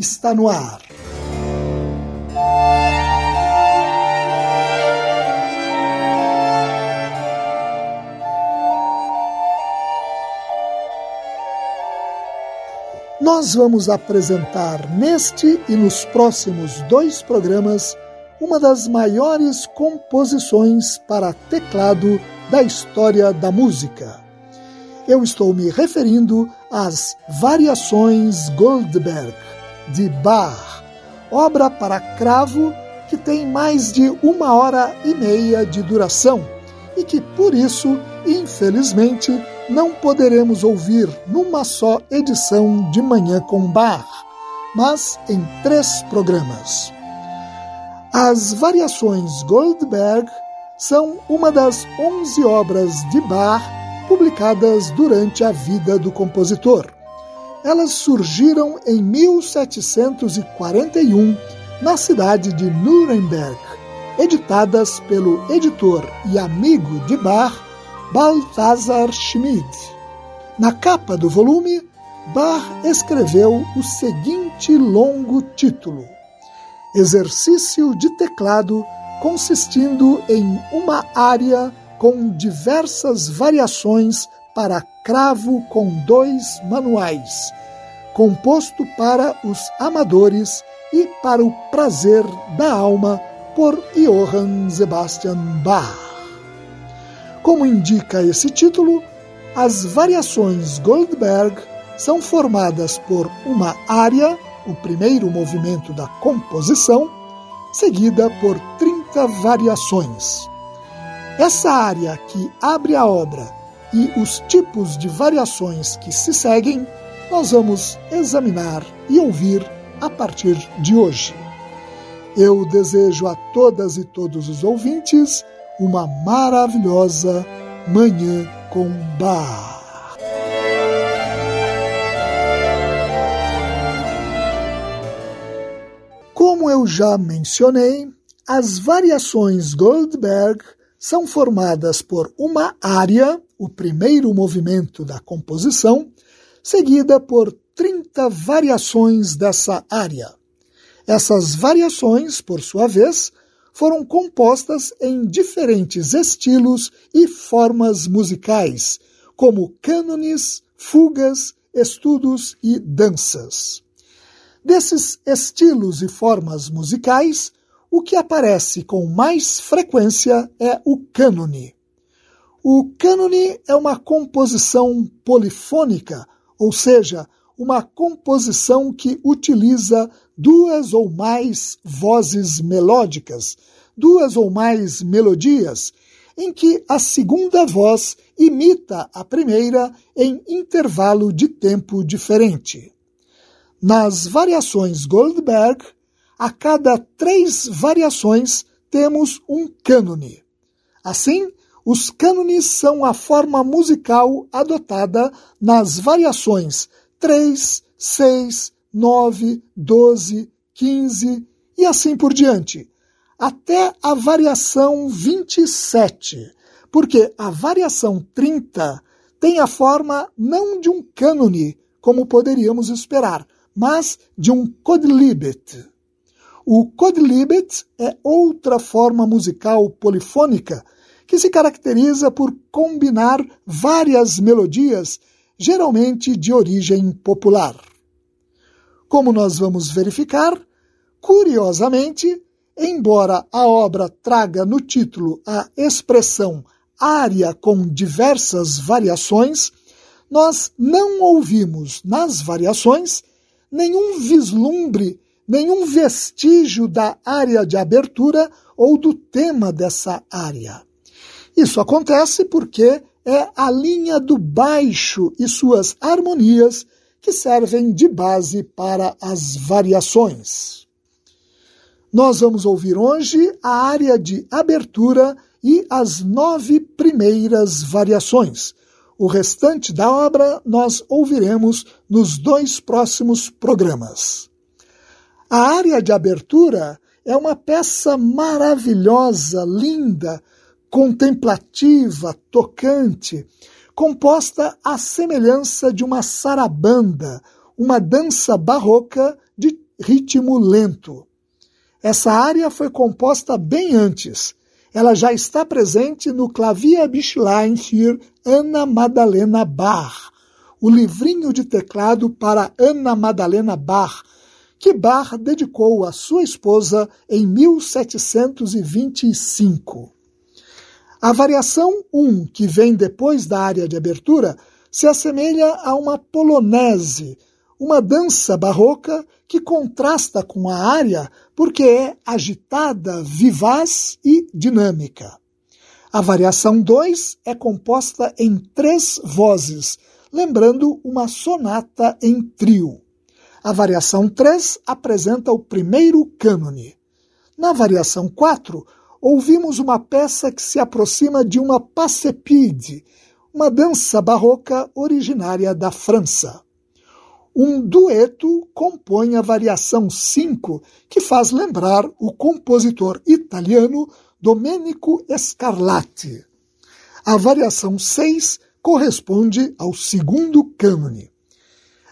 está no ar. Nós vamos apresentar neste e nos próximos dois programas uma das maiores composições para teclado da história da música. Eu estou me referindo às Variações Goldberg de Bach, obra para cravo que tem mais de uma hora e meia de duração e que, por isso, infelizmente, não poderemos ouvir numa só edição de Manhã com Bach, mas em três programas. As variações Goldberg são uma das onze obras de Bach publicadas durante a vida do compositor. Elas surgiram em 1741 na cidade de Nuremberg, editadas pelo editor e amigo de Bach, Balthasar Schmid. Na capa do volume, Bach escreveu o seguinte longo título: Exercício de teclado consistindo em uma área com diversas variações para cravo com dois manuais, composto para os amadores e para o prazer da alma por Johann Sebastian Bach. Como indica esse título, as variações Goldberg são formadas por uma área, o primeiro movimento da composição, seguida por 30 variações. Essa área que abre a obra e os tipos de variações que se seguem, nós vamos examinar e ouvir a partir de hoje. Eu desejo a todas e todos os ouvintes uma maravilhosa Manhã com Bar. Como eu já mencionei, as variações Goldberg são formadas por uma área o primeiro movimento da composição, seguida por 30 variações dessa área. Essas variações, por sua vez, foram compostas em diferentes estilos e formas musicais, como cânones, fugas, estudos e danças. Desses estilos e formas musicais, o que aparece com mais frequência é o cânone. O cânone é uma composição polifônica, ou seja, uma composição que utiliza duas ou mais vozes melódicas, duas ou mais melodias, em que a segunda voz imita a primeira em intervalo de tempo diferente. Nas variações Goldberg, a cada três variações temos um cânone. Assim, os cânones são a forma musical adotada nas variações 3, 6, 9, 12, 15 e assim por diante, até a variação 27, porque a variação 30 tem a forma não de um cânone, como poderíamos esperar, mas de um quodlibet. O Codlibet é outra forma musical polifônica que se caracteriza por combinar várias melodias, geralmente de origem popular. Como nós vamos verificar, curiosamente, embora a obra traga no título a expressão área com diversas variações, nós não ouvimos nas variações nenhum vislumbre nenhum vestígio da área de abertura ou do tema dessa área. Isso acontece porque é a linha do baixo e suas harmonias que servem de base para as variações. Nós vamos ouvir hoje a área de abertura e as nove primeiras variações. O restante da obra nós ouviremos nos dois próximos programas. A área de abertura é uma peça maravilhosa, linda, contemplativa, tocante, composta à semelhança de uma sarabanda, uma dança barroca de ritmo lento. Essa área foi composta bem antes. Ela já está presente no Klavierbischlein für Anna Madalena Bach, o livrinho de teclado para Anna Madalena Bach, que Bach dedicou à sua esposa em 1725. A variação 1, que vem depois da área de abertura, se assemelha a uma polonese, uma dança barroca que contrasta com a área porque é agitada, vivaz e dinâmica. A variação 2 é composta em três vozes, lembrando uma sonata em trio. A variação 3 apresenta o primeiro cânone. Na variação 4, ouvimos uma peça que se aproxima de uma passepide, uma dança barroca originária da França. Um dueto compõe a variação 5, que faz lembrar o compositor italiano Domenico Scarlatti. A variação 6 corresponde ao segundo cânone.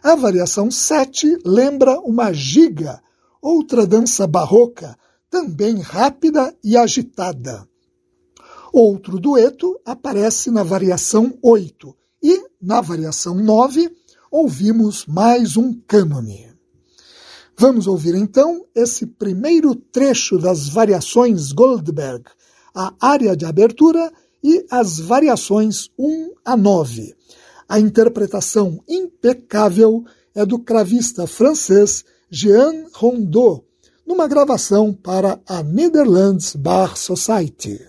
A variação 7 lembra uma giga, outra dança barroca, também rápida e agitada. Outro dueto aparece na variação 8 e, na variação 9, ouvimos mais um cânone. Vamos ouvir então esse primeiro trecho das variações Goldberg, a área de abertura e as variações 1 a 9. A interpretação impecável é do cravista francês Jean Rondeau, numa gravação para a Netherlands Bar Society.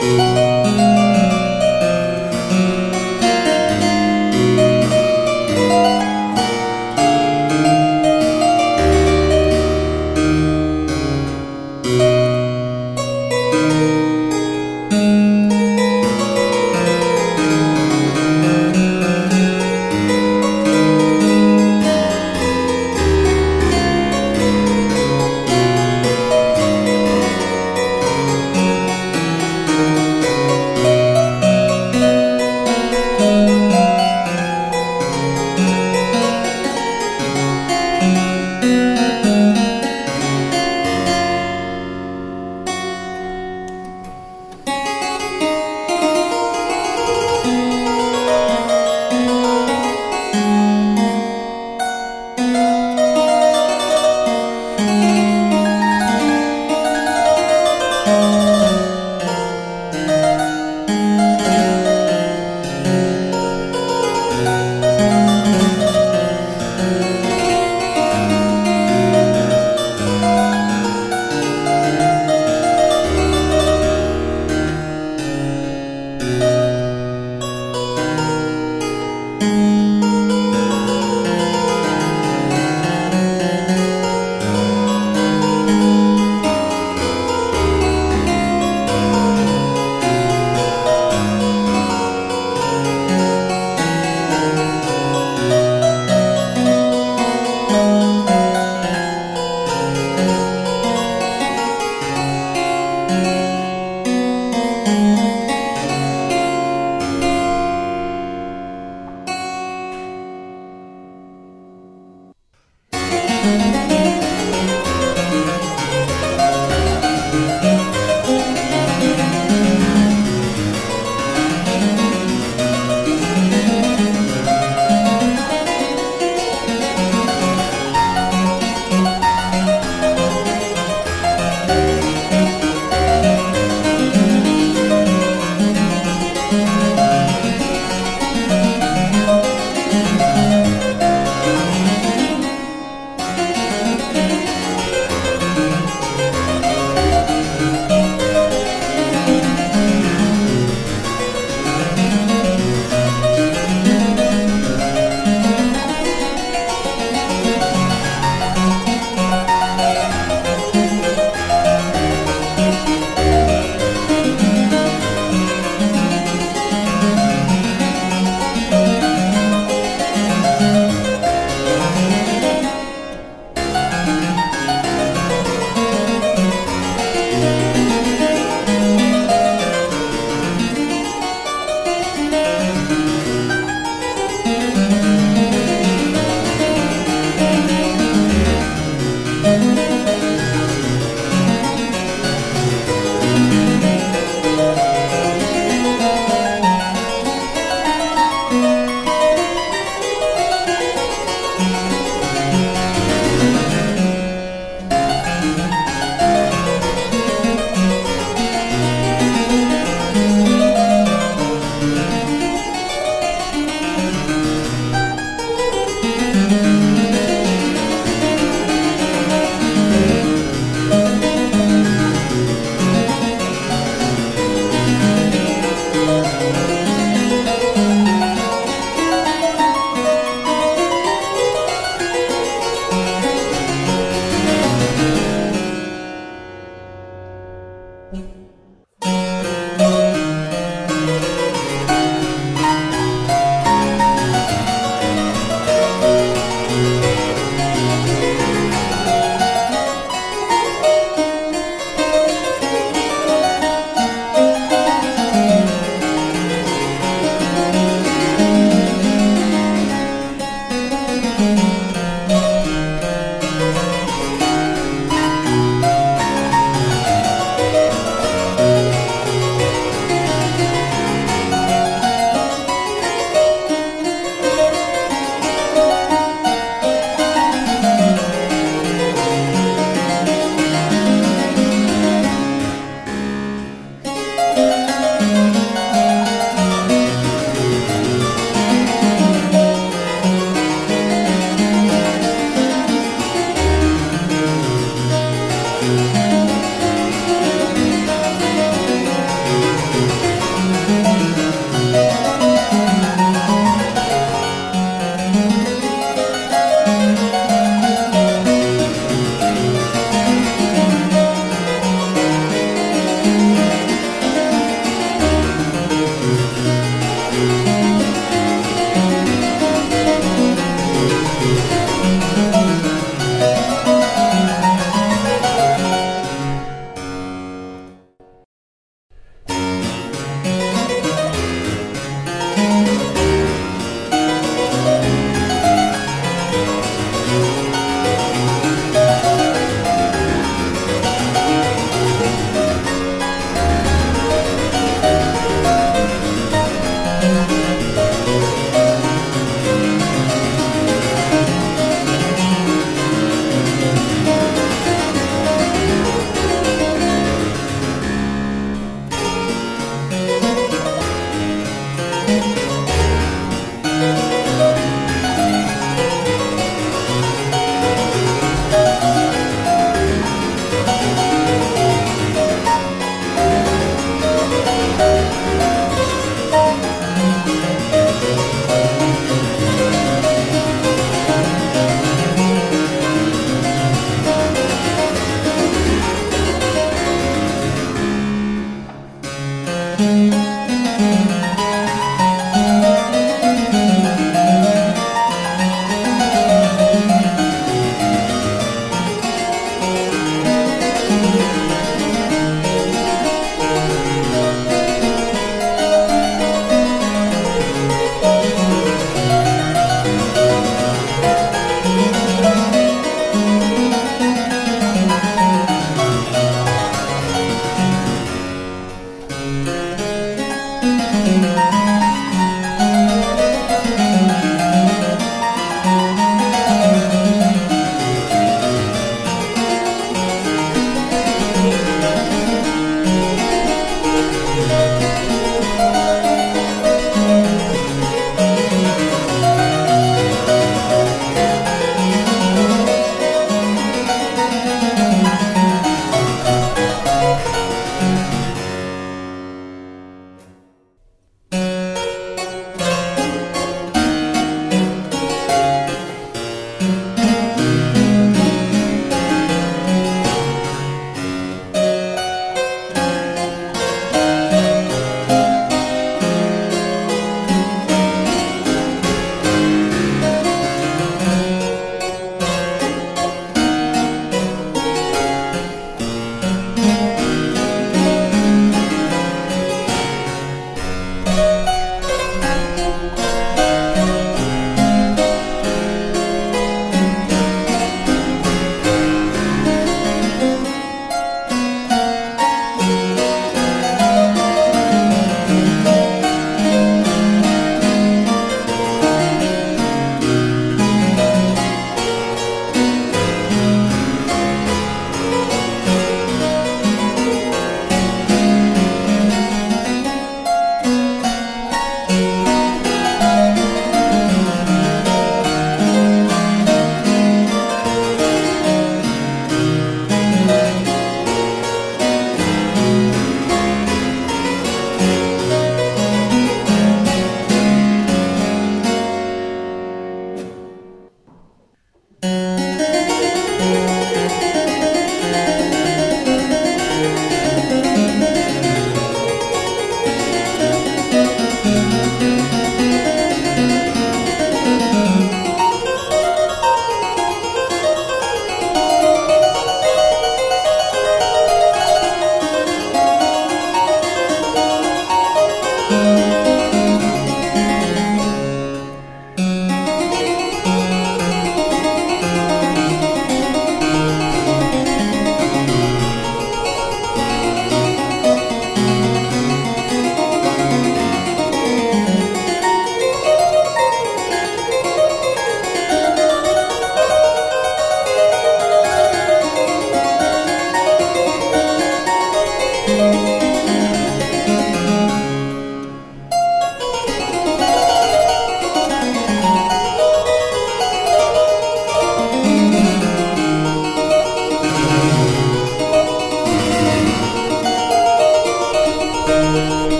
Música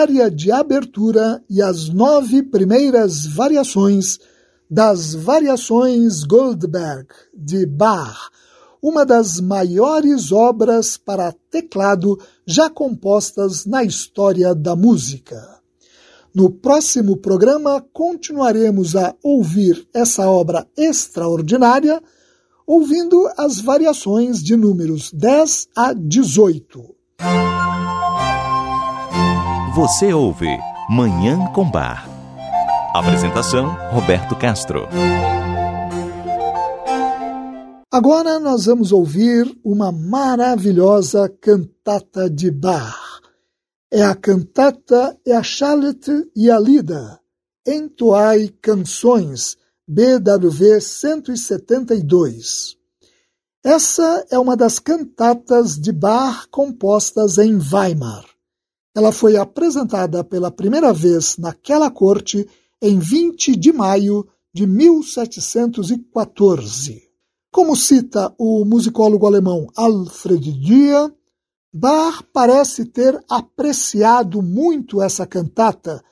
aria de abertura e as nove primeiras variações das Variações Goldberg de Bach, uma das maiores obras para teclado já compostas na história da música. No próximo programa, continuaremos a ouvir essa obra extraordinária, ouvindo as variações de números 10 a 18. Você ouve Manhã com Bar. Apresentação: Roberto Castro. Agora nós vamos ouvir uma maravilhosa cantata de Bach. É a cantata É a Charlotte e a Lida, Entoai Canções, BWV 172. Essa é uma das cantatas de Bach compostas em Weimar. Ela foi apresentada pela primeira vez naquela corte em 20 de maio de 1714. Como cita o musicólogo alemão Alfred Dürer, Bach parece ter apreciado muito essa cantata,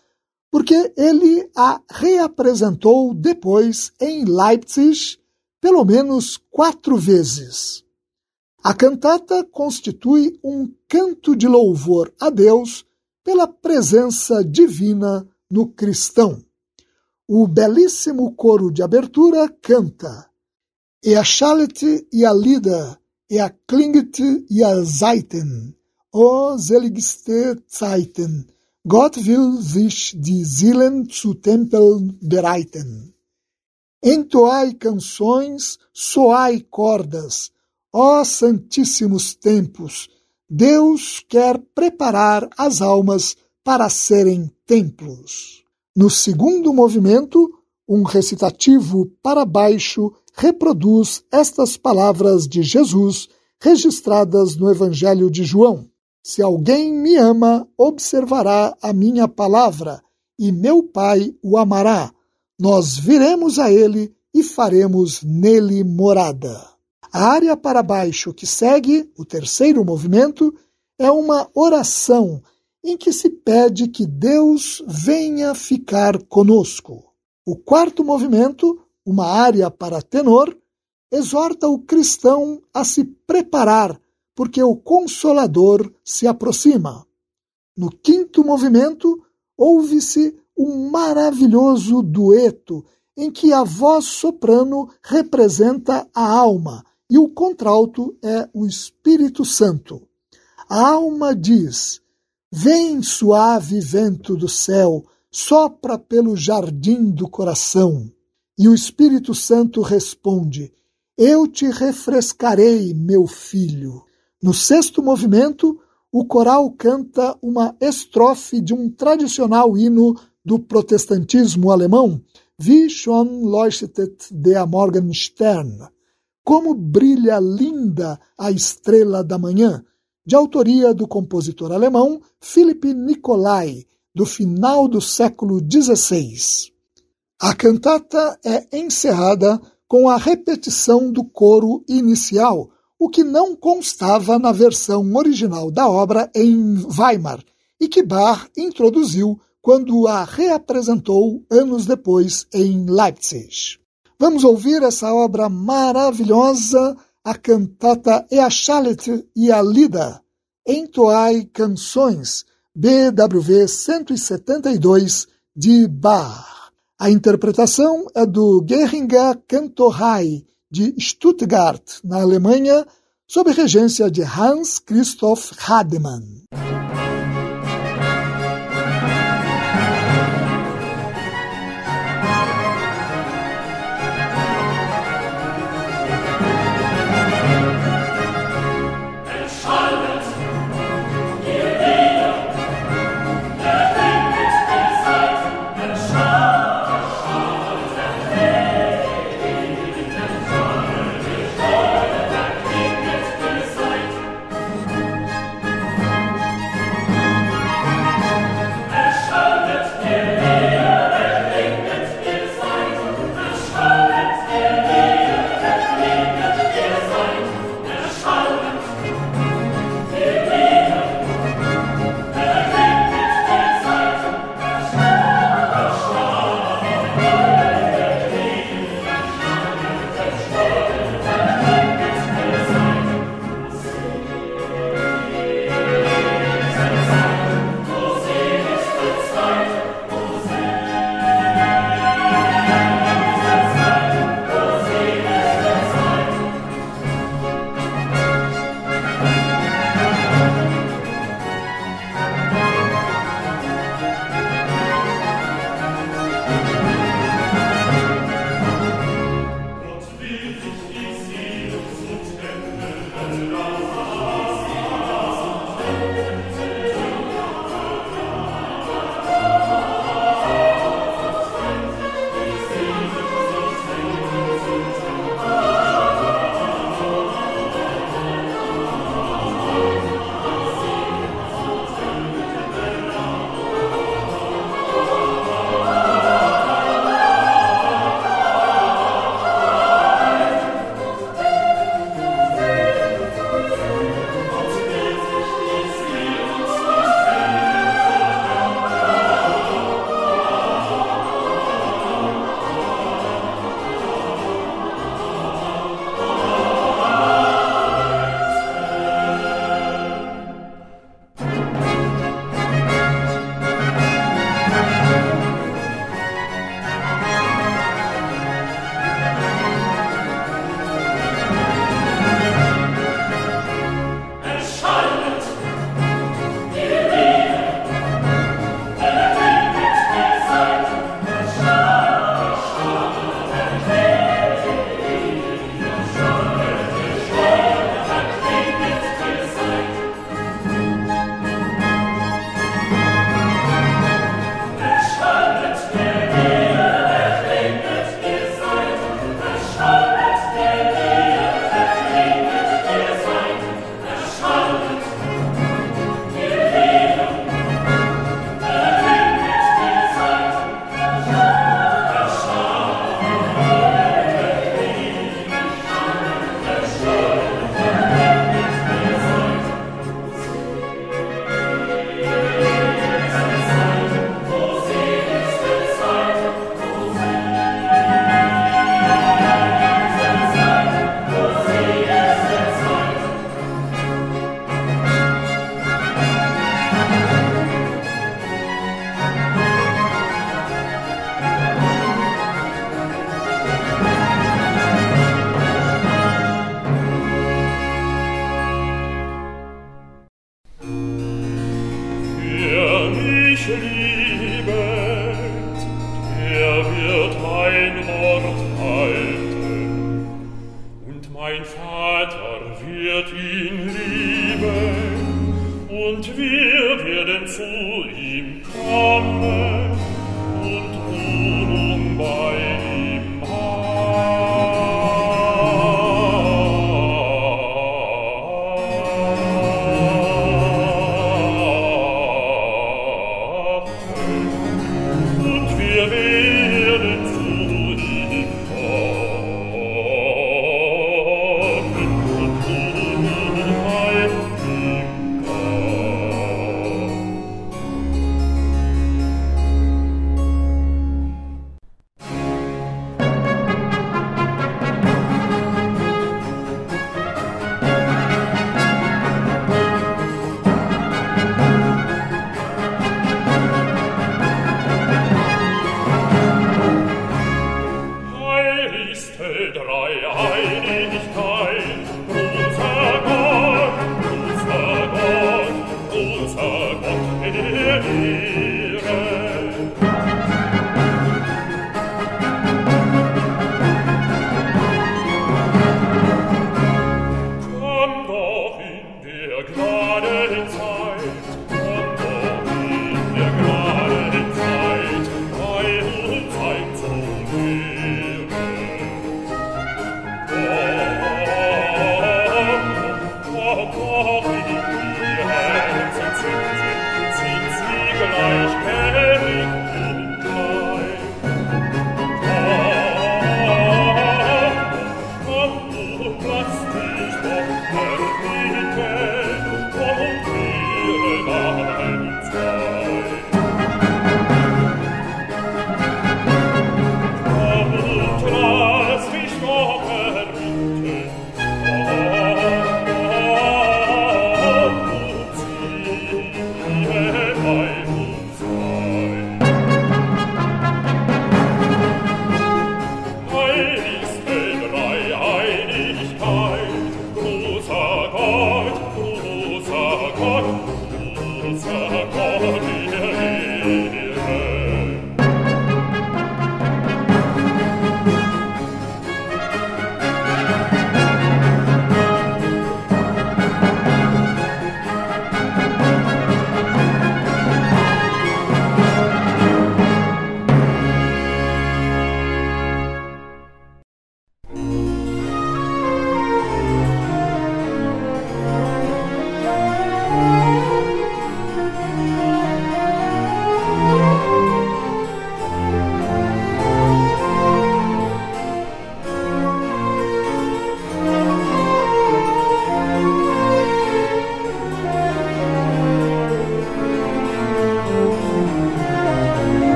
porque ele a reapresentou depois em Leipzig pelo menos quatro vezes. A cantata constitui um canto de louvor a Deus pela presença divina no cristão. O belíssimo coro de abertura canta Er schallte ihr Lieder, er klingt ihr Seiten. O seligste Zeiten, Gott will sich die Seelen zu Tempeln bereiten. Entoai canções, soai cordas, ó santíssimos tempos, Deus quer preparar as almas para serem templos. No segundo movimento, um recitativo para baixo reproduz estas palavras de Jesus registradas no Evangelho de João. Se alguém me ama, observará a minha palavra, e meu Pai o amará. Nós viremos a ele e faremos nele morada. A área para baixo que segue, o terceiro movimento, é uma oração em que se pede que Deus venha ficar conosco. O quarto movimento uma área para tenor, exorta o cristão a se preparar, porque o Consolador se aproxima. No quinto movimento, ouve-se um maravilhoso dueto em que a voz soprano representa a alma e o contralto é o Espírito Santo. A alma diz: Vem, suave vento do céu, sopra pelo jardim do coração. E o Espírito Santo responde: Eu te refrescarei, meu filho. No sexto movimento, o coral canta uma estrofe de um tradicional hino do protestantismo alemão, Wie schon leuchtet der Morgenstern. Como brilha linda a estrela da manhã, de autoria do compositor alemão Philipp Nicolai, do final do século XVI. A cantata é encerrada com a repetição do coro inicial, o que não constava na versão original da obra em Weimar e que Bach introduziu quando a reapresentou anos depois em Leipzig. Vamos ouvir essa obra maravilhosa, a cantata E a Chalet e a Lida, Entoai Canções, BWV 172, de Bach. A interpretação é do Geringer Cantorhai, de Stuttgart, na Alemanha, sob regência de Hans Christoph Hademann.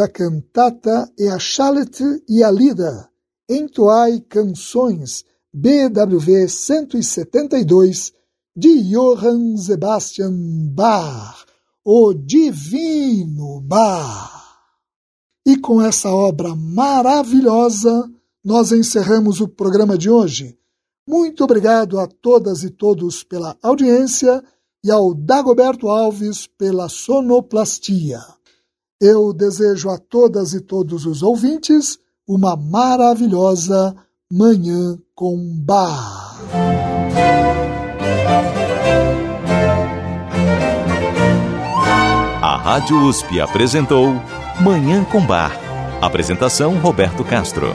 A cantata E a Chalete e a Lida, Entoai Canções, BWV 172, de Johann Sebastian Bach, o Divino Bach. E com essa obra maravilhosa, nós encerramos o programa de hoje. Muito obrigado a todas e todos pela audiência e ao Dagoberto Alves pela sonoplastia. Eu desejo a todas e todos os ouvintes uma maravilhosa Manhã com Bar. A Rádio USP apresentou Manhã com Bar. Apresentação Roberto Castro.